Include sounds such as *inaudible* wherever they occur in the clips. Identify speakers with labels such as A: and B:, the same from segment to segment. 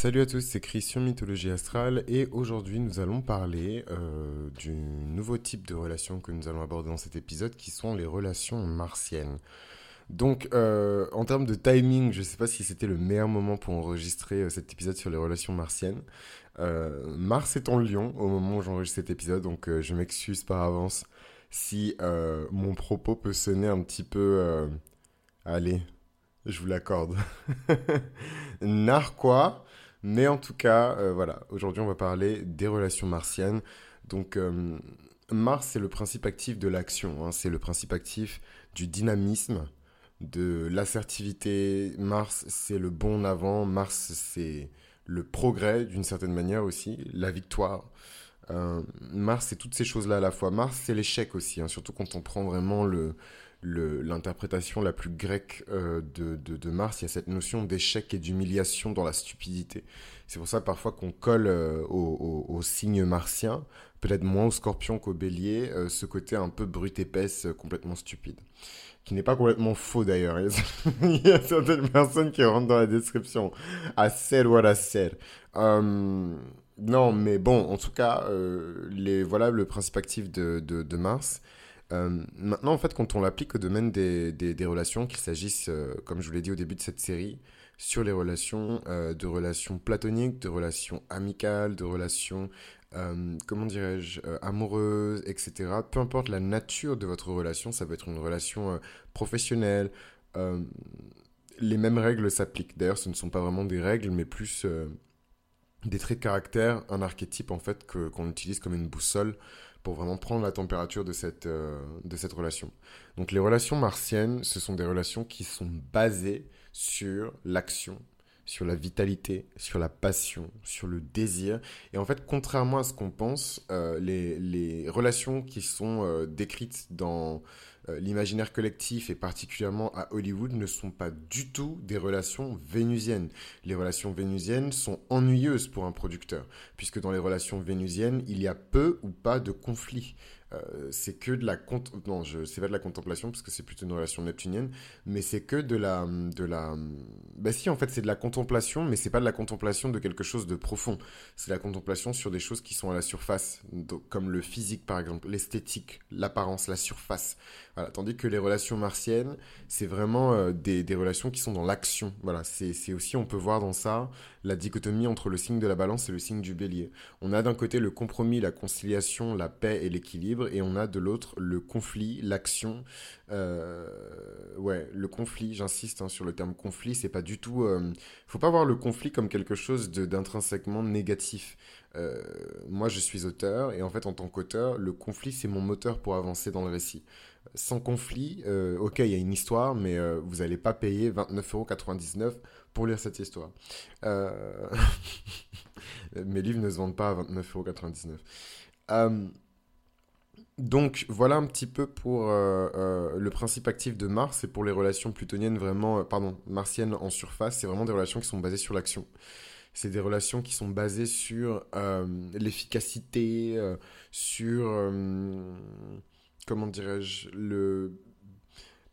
A: Salut à tous, c'est Christian Mythologie Astrale et aujourd'hui nous allons parler euh, du nouveau type de relation que nous allons aborder dans cet épisode qui sont les relations martiennes. Donc euh, en termes de timing, je ne sais pas si c'était le meilleur moment pour enregistrer euh, cet épisode sur les relations martiennes. Mars est en Lion au moment où j'enregistre cet épisode, donc je m'excuse par avance si mon propos peut sonner un petit peu... allez, je vous l'accorde. *laughs* Narquois mais en tout cas, euh, voilà, aujourd'hui on va parler des relations martiennes. Donc euh, Mars, c'est le principe actif de l'action, hein. c'est le principe actif du dynamisme, de l'assertivité. Mars, c'est le bon avant. Mars, c'est le progrès d'une certaine manière aussi, la victoire. Euh, Mars, c'est toutes ces choses-là à la fois. Mars, c'est l'échec aussi, hein, surtout quand on prend vraiment le, l'interprétation la plus grecque euh, de, Mars, il y a cette notion d'échec et d'humiliation dans la stupidité. C'est pour ça parfois qu'on colle euh, au, au, signe martien, peut-être moins au scorpion qu'au bélier, euh, ce côté un peu brut épaisse, complètement stupide. Qui n'est pas complètement faux d'ailleurs. *laughs* il y a certaines personnes qui rentrent dans la description. I said what I said. non, mais bon, en tout cas, les, voilà le principe actif de Mars. Euh, maintenant, en fait, quand on l'applique au domaine des, des, relations, qu'il s'agisse, euh, comme je vous l'ai dit au début de cette série, sur les relations, euh, de relations platoniques, de relations amicales, de relations, comment dirais-je, amoureuses, etc. Peu importe la nature de votre relation, ça peut être une relation professionnelle. les mêmes règles s'appliquent. D'ailleurs, ce ne sont pas vraiment des règles, mais plus des traits de caractère, un archétype en fait qu'on utilise comme une boussole pour vraiment prendre la température de cette, euh, de cette relation. Donc les relations martiennes, ce sont des relations qui sont basées sur l'action, sur la vitalité, sur la passion, sur le désir. Et en fait, contrairement à ce qu'on pense, euh, les, les, relations qui sont euh, décrites dans l'imaginaire collectif et particulièrement à Hollywood ne sont pas du tout des relations vénusiennes. Les relations vénusiennes sont ennuyeuses pour un producteur, puisque dans les relations vénusiennes, il y a peu ou pas de conflits. Euh, c'est que de la non je c'est pas de la contemplation parce que c'est plutôt une relation neptunienne mais c'est que de la de la bah si en fait c'est de la contemplation mais c'est pas de la contemplation de quelque chose de profond c'est la contemplation sur des choses qui sont à la surface comme le physique par exemple l'esthétique l'apparence la surface tandis que les relations martiennes c'est vraiment euh, des, relations qui sont dans l'action voilà c'est c'est aussi on peut voir dans ça la dichotomie entre le signe de la balance et le signe du bélier on a d'un côté le compromis la conciliation la paix et l'équilibre et on a de l'autre le conflit, l'action. Euh, ouais, le conflit, j'insiste hein, sur le terme conflit, c'est pas du tout. Euh, faut pas voir le conflit comme quelque chose d'intrinsèquement négatif. Euh, moi, je suis auteur et en fait, en tant qu'auteur, le conflit c'est mon moteur pour avancer dans le récit. Sans conflit, ok, il y a une histoire, mais vous n'allez pas payer 29,99€ pour lire cette histoire. *laughs* Mes livres ne se vendent pas à 29,99€. Euh, donc voilà un petit peu pour euh, euh, le principe actif de Mars et pour les relations plutoniennes vraiment, euh, pardon, martiennes en surface, c'est vraiment des relations qui sont basées sur l'action. C'est des relations qui sont basées sur l'efficacité, sur, comment dirais-je, le...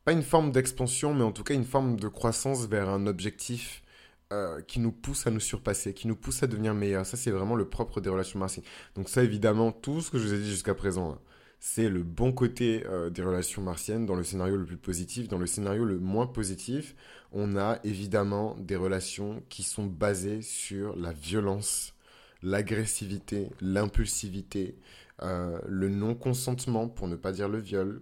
A: Pas une forme d'expansion, mais en tout cas une forme de croissance vers un objectif qui nous pousse à nous surpasser, qui nous pousse à devenir meilleurs. Ça, c'est vraiment le propre des relations martiennes. Donc ça, évidemment, tout ce que je vous ai dit jusqu'à présent, hein, c'est le bon côté euh, des relations martiennes dans le scénario le plus positif. Dans le scénario le moins positif, on a évidemment des relations qui sont basées sur la violence, l'agressivité, l'impulsivité, euh, le non-consentement, pour ne pas dire le viol.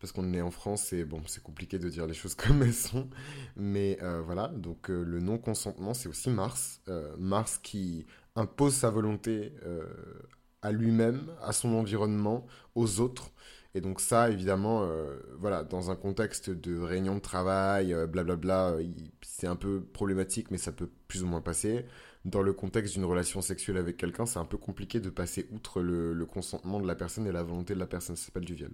A: Parce qu'on est en France et bon, c'est compliqué de dire les choses *laughs* comme elles sont. Mais euh, voilà, donc le non-consentement, c'est aussi Mars. Mars qui impose sa volonté à lui-même, à son environnement, aux autres. Et donc ça, évidemment, euh, voilà, dans un contexte de réunion de travail, euh, blablabla, euh, c'est un peu problématique, mais ça peut plus ou moins passer. Dans le contexte d'une relation sexuelle avec quelqu'un, c'est un peu compliqué de passer outre le, consentement de la personne et la volonté de la personne. Ça s'appelle du viol.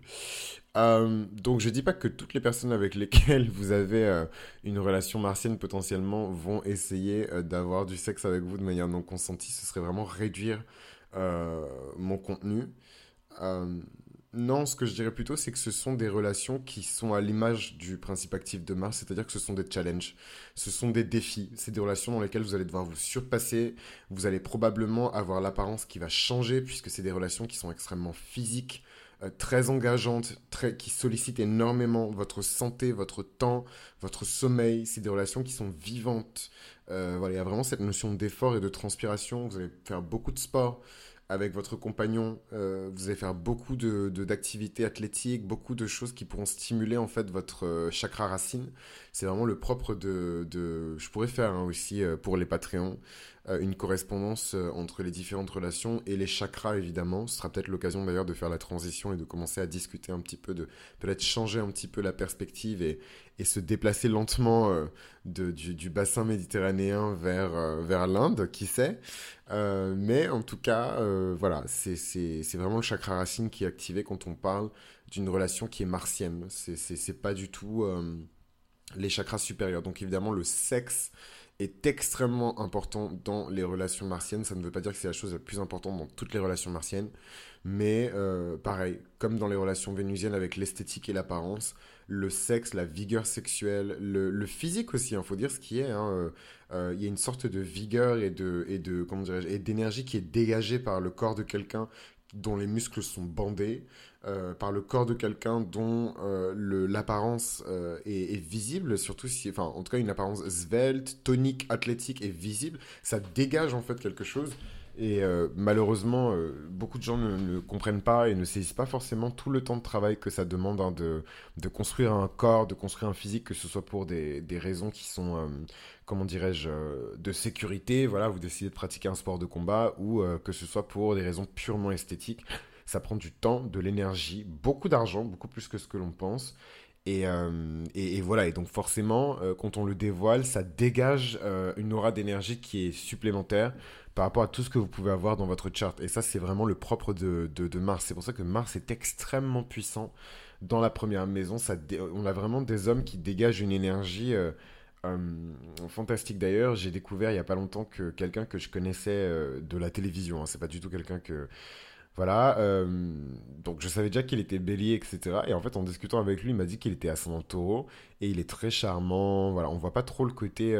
A: donc je dis pas que toutes les personnes avec lesquelles *laughs* vous avez une relation martienne potentiellement vont essayer d'avoir du sexe avec vous de manière non consentie. Ce serait vraiment réduire euh, mon contenu. Non, ce que je dirais plutôt, c'est que ce sont des relations qui sont à l'image du principe actif de Mars, c'est-à-dire que ce sont des challenges, ce sont des défis, c'est des relations dans lesquelles vous allez devoir vous surpasser, vous allez probablement avoir l'apparence qui va changer, puisque c'est des relations qui sont extrêmement physiques, euh, très engageantes, très, qui sollicitent énormément votre santé, votre temps, votre sommeil, c'est des relations qui sont vivantes. Euh, voilà, il y a vraiment cette notion d'effort et de transpiration, vous allez faire beaucoup de sport, avec votre compagnon, euh, vous allez faire beaucoup de, d'activités athlétiques, beaucoup de choses qui pourront stimuler en fait votre euh, chakra racine. C'est vraiment le propre de, je pourrais faire hein, aussi euh, pour les Patreons une correspondance entre les différentes relations et les chakras évidemment. Ce sera peut-être l'occasion d'ailleurs de faire la transition et de commencer à discuter un petit peu de peut-être changer un petit peu la perspective et, et se déplacer lentement de, du, bassin méditerranéen vers, vers l'Inde, qui sait. Euh, mais en tout cas, euh, voilà, c'est vraiment le chakra racine qui est activé quand on parle d'une relation qui est martienne. C'est pas du tout euh, les chakras supérieurs. Donc évidemment, le sexe est extrêmement important dans les relations martiennes. Ça ne veut pas dire que c'est la chose la plus importante dans toutes les relations martiennes. Mais pareil, comme dans les relations vénusiennes avec l'esthétique et l'apparence, le sexe, la vigueur sexuelle, le, physique aussi, il hein, faut dire ce qui est. Hein, euh, euh, il y a une sorte de vigueur et de, et de comment et d'énergie qui est dégagée par le corps de quelqu'un dont les muscles sont bandés, euh, par le corps de quelqu'un dont l'apparence est, est, visible, surtout si, enfin, en tout cas, une apparence svelte, tonique, athlétique et visible, ça dégage en fait quelque chose. Et euh, malheureusement, euh, beaucoup de gens ne, comprennent pas et ne saisissent pas forcément tout le temps de travail que ça demande hein, de, construire un corps, de construire un physique, que ce soit pour des, raisons qui sont, euh, comment dirais-je, de sécurité, voilà, vous décidez de pratiquer un sport de combat, ou que ce soit pour des raisons purement esthétiques. Ça prend du temps, de l'énergie, beaucoup d'argent, beaucoup plus que ce que l'on pense. Et, voilà, et donc forcément, quand on le dévoile, ça dégage une aura d'énergie qui est supplémentaire par rapport à tout ce que vous pouvez avoir dans votre chart. Et ça, c'est vraiment le propre de, Mars. C'est pour ça que Mars est extrêmement puissant dans la première maison. Ça on a vraiment des hommes qui dégagent une énergie euh, euh, fantastique. D'ailleurs, j'ai découvert il n'y a pas longtemps que quelqu'un que je connaissais euh, de la télévision, hein, c'est pas du tout quelqu'un que... Voilà, donc je savais déjà qu'il était bélier, etc. Et en fait, en discutant avec lui, il m'a dit qu'il était ascendant taureau et il est très charmant. Voilà, on voit pas trop le côté,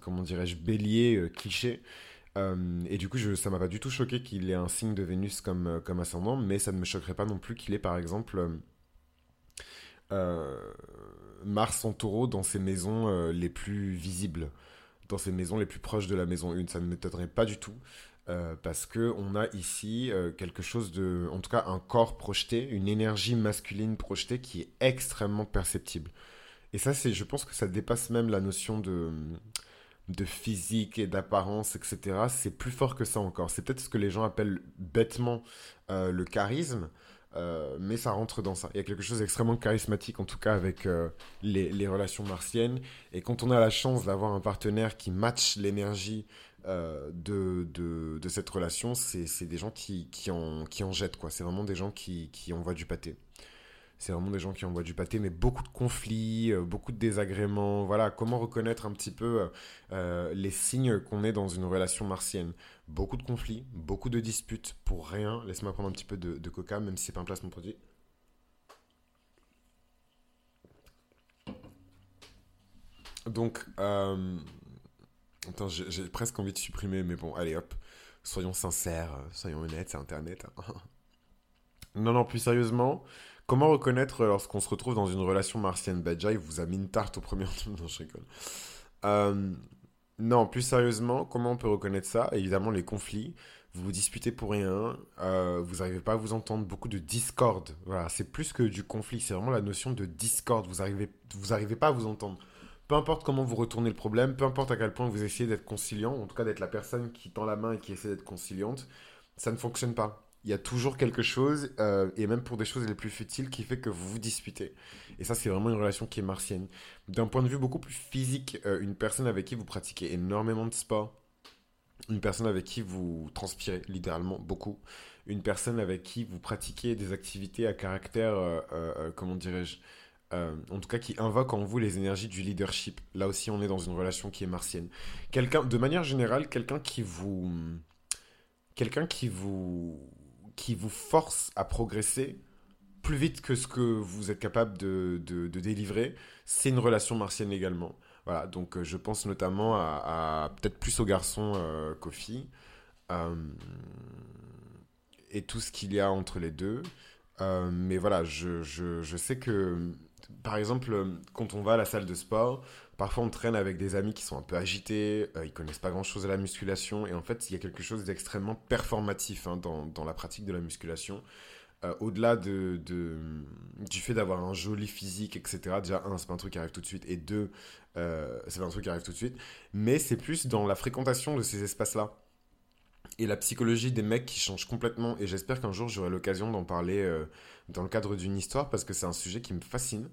A: comment dirais-je, bélier cliché. Euh, et du coup, je, ça m'a pas du tout choqué qu'il ait un signe de Vénus comme, euh, ascendant, mais ça ne me choquerait pas non plus qu'il ait par exemple euh, Mars en taureau dans ses maisons les plus visibles, dans ses maisons les plus proches de la maison 1. Ça ne m'étonnerait pas du tout. parce que on a ici quelque chose de, en tout cas un corps projeté, une énergie masculine projetée qui est extrêmement perceptible. Et ça, je pense que ça dépasse même la notion de, de physique et d'apparence, etc., c'est plus fort que ça encore. C'est peut-être ce que les gens appellent bêtement euh, le charisme, euh, mais ça rentre dans ça. Il y a quelque chose d'extrêmement charismatique, en tout cas avec euh, les, relations martiennes. Et quand on a la chance d'avoir un partenaire qui match l'énergie de, de, cette relation, c'est des gens qui, qui, en, qui en jettent. C'est vraiment des gens qui, qui envoient du pâté. C'est vraiment des gens qui envoient du pâté, mais beaucoup de conflits, euh, beaucoup de désagréments. Voilà, comment reconnaître un petit peu euh, euh, les signes qu'on est dans une relation martienne? Beaucoup de conflits, beaucoup de disputes pour rien. Laisse-moi prendre un petit peu de, coca, même si c'est pas un placement produit. Donc, attends, j'ai presque envie de supprimer, mais bon, allez hop, soyons sincères, soyons honnêtes, c'est Internet. *laughs* Non, non, plus sérieusement, Comment reconnaître lorsqu'on se retrouve dans une relation martienne déjà, il vous a mis une tarte au premier *laughs* Non, je rigole. Euh, non, plus sérieusement, comment on peut reconnaître ça? Évidemment, les conflits. Vous vous disputez pour rien. Euh, vous n'arrivez pas à vous entendre. Beaucoup de discorde. Voilà, c'est plus que du conflit. C'est vraiment la notion de discorde. Vous n'arrivez vous arrivez pas à vous entendre. Peu importe comment vous retournez le problème, peu importe à quel point vous essayez d'être conciliant, en tout cas d'être la personne qui tend la main et qui essaie d'être conciliante, ça ne fonctionne pas il y a toujours quelque chose, euh, et même pour des choses les plus futiles, qui fait que vous vous disputez. Et ça, c'est vraiment une relation qui est martienne. D'un point de vue beaucoup plus physique, euh, une personne avec qui vous pratiquez énormément de sport, une personne avec qui vous transpirez littéralement beaucoup, une personne avec qui vous pratiquez des activités à caractère, euh, comment dirais-je, en tout cas qui invoque en vous les énergies du leadership. Là aussi, on est dans une relation qui est martienne. Quelqu'un, de manière générale, quelqu'un qui vous, quelqu'un qui vous qui vous force à progresser plus vite que ce que vous êtes capable de, de, délivrer, c'est une relation martienne également. Voilà, donc euh, je pense notamment à, peut-être plus aux garçons euh, qu'aux filles. Euh, et tout ce qu'il y a entre les deux. mais voilà, je, je, je, sais que, par exemple, quand on va à la salle de sport, parfois on traîne avec des amis qui sont un peu agités, ils connaissent pas grand-chose à la musculation, et en fait, il y a quelque chose d'extrêmement performatif hein, dans, la pratique de la musculation. Euh, au-delà de, du fait d'avoir un joli physique, etc. Déjà, un, c'est pas un truc qui arrive tout de suite, et deux, euh, c'est pas un truc qui arrive tout de suite, mais c'est plus dans la fréquentation de ces espaces-là. Et la psychologie des mecs qui change complètement, et j'espère qu'un jour j'aurai l'occasion d'en parler euh, dans le cadre d'une histoire, parce que c'est un sujet qui me fascine.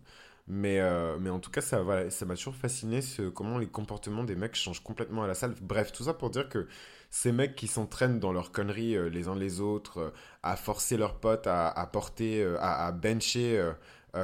A: Mais, mais en tout cas, ça voilà, ça m'a toujours fasciné comment les comportements des mecs changent complètement à la salle. Bref, tout ça pour dire que ces mecs qui s'entraînent dans leurs conneries euh, les uns les autres, euh, à forcer leurs potes à, porter, euh, à, bencher, je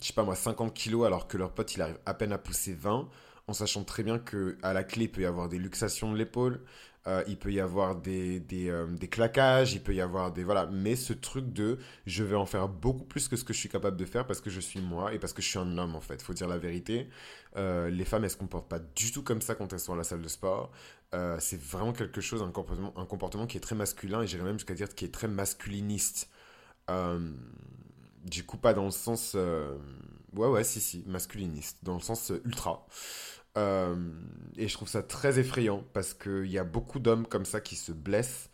A: sais pas moi, 50 kilos alors que leur pote il arrive à peine à pousser 20, en sachant très bien que à la clé il peut y avoir des luxations de l'épaule, euh, il peut y avoir des, euh, des, claquages, il peut y avoir des... Voilà, mais ce truc de je vais en faire beaucoup plus que ce que je suis capable de faire parce que je suis moi et parce que je suis un homme en fait. Faut dire la vérité. Euh, les femmes, elles se comportent pas du tout comme ça quand elles sont à la salle de sport. c'est vraiment quelque chose, un comportement, un comportement qui est très masculin et j'irais même jusqu'à dire qui est très masculiniste. du coup, pas dans le sens... Ouais, ouais, si, si, masculiniste, dans le sens ultra. Euh, et je trouve ça très effrayant parce qu'il y a beaucoup d'hommes comme ça qui se blessent,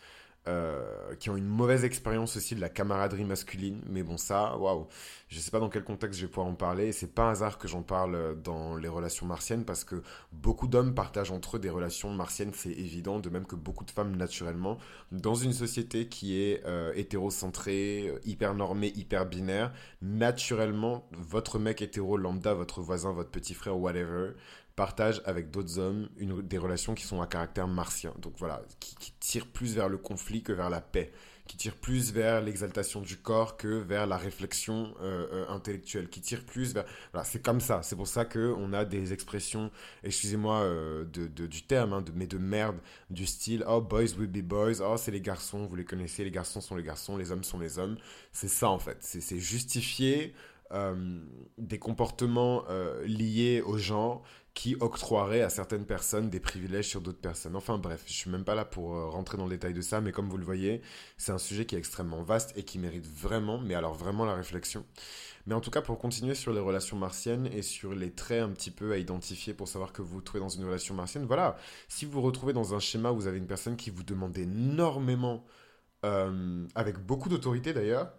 A: euh, qui ont une mauvaise expérience aussi de la camaraderie masculine. Mais bon, ça, waouh, je sais pas dans quel contexte je vais pouvoir en parler. C'est pas un hasard que j'en parle dans les relations martiennes parce que beaucoup d'hommes partagent entre eux des relations martiennes, c'est évident, de même que beaucoup de femmes naturellement. Dans une société qui est euh, hétérocentrée, hyper normée, hyper binaire, naturellement, votre mec hétéro lambda, votre voisin, votre petit frère, whatever, partage avec d'autres hommes une, des relations qui sont à caractère martien. Donc voilà, qui, qui tirent plus vers le conflit que vers la paix, qui tirent plus vers l'exaltation du corps que vers la réflexion euh, euh, intellectuelle, qui tirent plus vers... Voilà, c'est comme ça. C'est pour ça qu'on a des expressions, excusez-moi euh, de, du terme, hein, de, mais de merde, du style « Oh, boys will be boys »,« Oh, c'est les garçons, vous les connaissez, les garçons sont les garçons, les hommes sont les hommes ». C'est ça en fait. C'est justifier... des comportements liés au genre qui octroierait à certaines personnes des privilèges sur d'autres personnes. Enfin bref, je suis même pas là pour euh, rentrer dans le détail de ça, mais comme vous le voyez, c'est un sujet qui est extrêmement vaste et qui mérite vraiment, mais alors vraiment la réflexion. Mais en tout cas, pour continuer sur les relations martiennes et sur les traits un petit peu à identifier pour savoir que vous vous trouvez dans une relation martienne, voilà, si vous vous retrouvez dans un schéma où vous avez une personne qui vous demande énormément, euh, avec beaucoup d'autorité d'ailleurs,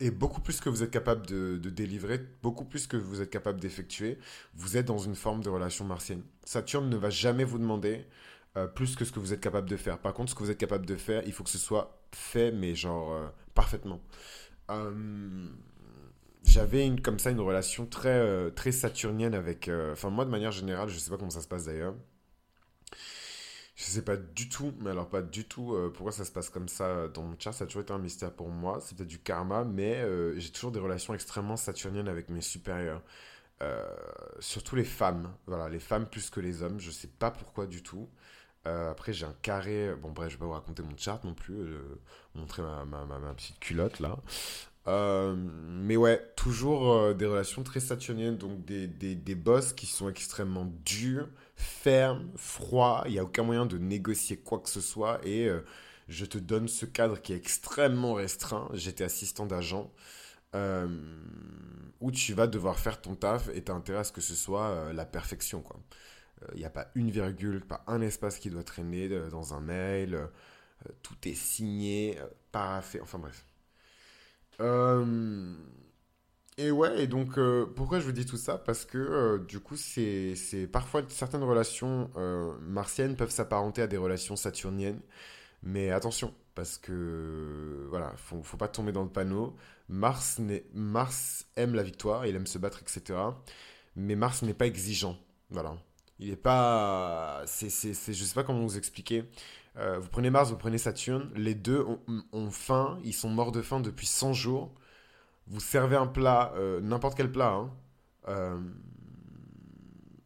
A: et beaucoup plus que vous êtes capable de, délivrer, beaucoup plus que vous êtes capable d'effectuer, vous êtes dans une forme de relation martienne. Saturne ne va jamais vous demander euh, plus que ce que vous êtes capable de faire. Par contre, ce que vous êtes capable de faire, il faut que ce soit fait, mais genre euh, parfaitement. Euh, j'avais une, comme ça une relation très, très saturnienne avec... Enfin, moi, de manière générale, je ne sais pas comment ça se passe d'ailleurs. Je sais pas du tout, mais alors pas du tout euh, pourquoi ça se passe comme ça dans mon chart. Ça a toujours été un mystère pour moi. C'est peut-être du karma, mais euh, j'ai toujours des relations extrêmement saturniennes avec mes supérieurs. Euh, surtout les femmes. Voilà, les femmes plus que les hommes. Je sais pas pourquoi du tout. après, j'ai un carré. Bon, bref, je vais pas vous raconter mon chart non plus. montrer ma, petite culotte là. Mais ouais, toujours des relations très saturniennes, donc des, des, des boss qui sont extrêmement durs, ferme, froid, il n'y a aucun moyen de négocier quoi que ce soit et euh, je te donne ce cadre qui est extrêmement restreint. J'étais assistant d'agent euh, où tu vas devoir faire ton taf et tu as intérêt à ce que ce soit euh, la perfection. Il n'y a pas une virgule, pas un espace qui doit traîner dans un mail. tout est signé, paraffé, enfin bref. Et ouais, et donc euh, pourquoi je vous dis tout ça? Parce que euh, du coup, c'est parfois certaines relations euh, martiennes peuvent s'apparenter à des relations saturniennes. Mais attention, parce que voilà, faut, faut pas tomber dans le panneau. Mars, Mars aime la victoire, il aime se battre, etc. Mais Mars n'est pas exigeant. Voilà. Il est pas. C'est, je sais pas comment vous expliquer. Vous prenez Mars, vous prenez Saturne, les deux ont, ont faim, ils sont morts de faim depuis 100 jours vous servez un plat, euh, n'importe quel plat, hein, euh,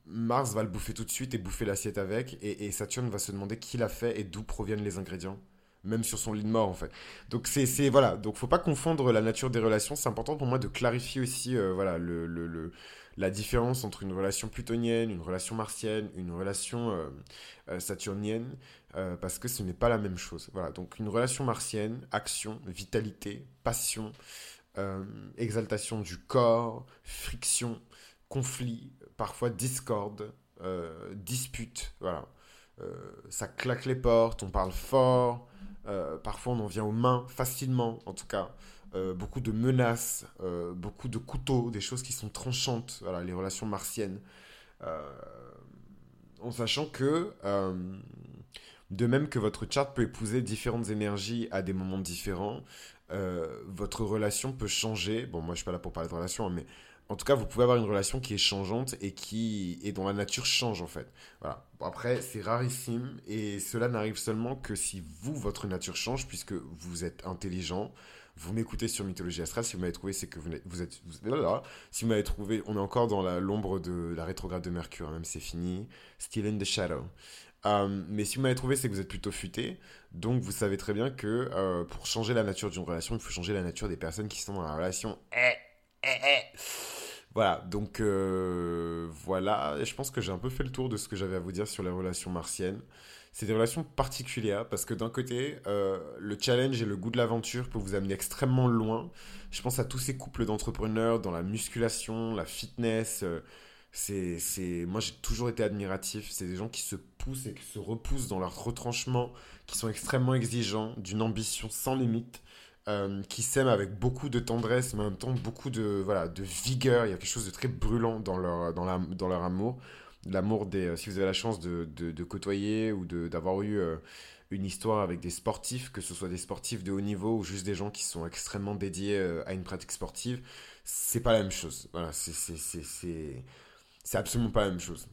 A: Mars va le bouffer tout de suite et bouffer l'assiette avec, et, Saturne va se demander qui l'a fait et d'où proviennent les ingrédients. même sur son lit de mort en fait. Donc c'est voilà, donc faut pas confondre la nature des relations. C'est important pour moi de clarifier aussi euh, voilà le, le, la différence entre une relation plutonienne, une relation martienne, une relation euh, euh, saturnienne, parce que ce n'est pas la même chose. Voilà, donc une relation martienne, action, vitalité, passion, exaltation du corps, friction, conflit, parfois discorde, dispute, voilà. ça claque les portes, on parle fort, euh, parfois, on en vient aux mains facilement, en tout cas. Euh, beaucoup de menaces, euh, beaucoup de couteaux, des choses qui sont tranchantes, voilà, les relations martiennes. en sachant que, de même que votre chart peut épouser différentes énergies à des moments différents, votre relation peut changer. Bon, moi, je suis pas là pour parler de relation, hein, mais en tout cas, vous pouvez avoir une relation qui est changeante et qui et dont la nature change en fait. Voilà. après, c'est rarissime et cela n'arrive seulement que si vous, votre nature change, puisque vous êtes intelligent. Vous m'écoutez sur Mythologie Astrale. Si vous m'avez trouvé, c'est que vous êtes, vous êtes Si vous m'avez trouvé, on est encore dans l'ombre de la rétrograde de Mercure, hein, même c'est fini. Still in the shadow. Euh, mais si vous m'avez trouvé, c'est que vous êtes plutôt futé. Donc vous savez très bien que euh, pour changer la nature d'une relation, il faut changer la nature des personnes qui sont dans la relation. Eh, eh, eh. Voilà, donc euh, voilà, je pense que j'ai un peu fait le tour de ce que j'avais à vous dire sur les relations martiennes. C'est des relations particulières parce que d'un côté, euh, le challenge et le goût de l'aventure peuvent vous amener extrêmement loin. Je pense à tous ces couples d'entrepreneurs dans la musculation, la fitness. Euh, c'est, c'est, moi, j'ai toujours été admiratif. C'est des gens qui se poussent et qui se repoussent dans leur retranchement, qui sont extrêmement exigeants, d'une ambition sans limite. Euh, qui s'aiment avec beaucoup de tendresse, mais en même temps beaucoup de, voilà, de vigueur. Il y a quelque chose de très brûlant dans leur, dans la, dans leur amour. L'amour des. Euh, si vous avez la chance de, de, côtoyer ou d'avoir eu euh, une histoire avec des sportifs, que ce soit des sportifs de haut niveau ou juste des gens qui sont extrêmement dédiés à une pratique sportive, c'est pas la même chose. Voilà, c'est absolument pas la même chose.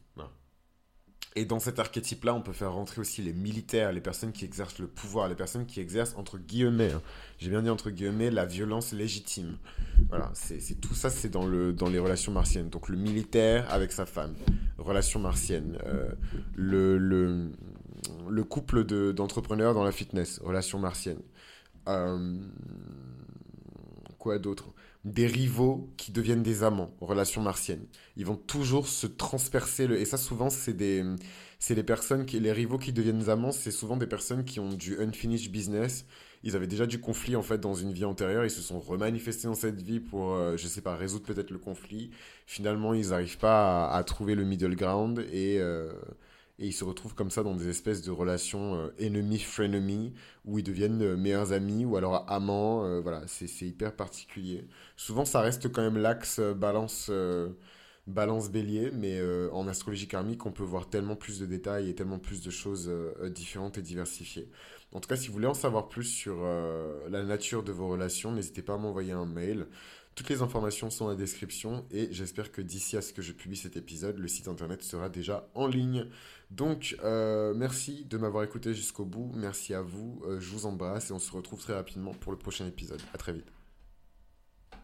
A: Et dans cet archétype-là, on peut faire rentrer aussi les militaires, les personnes qui exercent le pouvoir, les personnes qui exercent, entre guillemets, hein. j'ai bien dit entre guillemets, la violence légitime. Voilà, c'est tout ça, c'est dans, le, dans les relations martiennes. Donc le militaire avec sa femme, relation martienne. Euh, le, le, le, couple d'entrepreneurs dans la fitness, relation martienne. Euh, quoi d'autre? Des rivaux qui deviennent des amants, relations martiennes. Ils vont toujours se transpercer. Et ça, souvent, c'est des... C'est les personnes qui... Les rivaux qui deviennent amants, c'est souvent des personnes qui ont du unfinished business. Ils avaient déjà du conflit, en fait, dans une vie antérieure. Ils se sont remanifestés dans cette vie pour, je euh, je sais pas, résoudre peut-être le conflit. Finalement, ils n'arrivent pas à, trouver le middle ground et... Euh, et ils se retrouvent comme ça dans des espèces de relations euh, ennemis-frenemy où ils deviennent euh, meilleurs amis ou alors amants. Euh, voilà, c'est hyper particulier. Souvent, ça reste quand même l'axe balance, balance bélier, mais en astrologie karmique, on peut voir tellement plus de détails et tellement plus de choses différentes et diversifiées. En tout cas, si vous voulez en savoir plus sur la nature de vos relations, n'hésitez pas à m'envoyer un mail. Toutes les informations sont dans la description et j'espère que d'ici à ce que je publie cet épisode, le site internet sera déjà en ligne. Donc, euh, merci de m'avoir écouté jusqu'au bout. Merci à vous. Euh, je vous embrasse et on se retrouve très rapidement pour le prochain épisode. À très vite.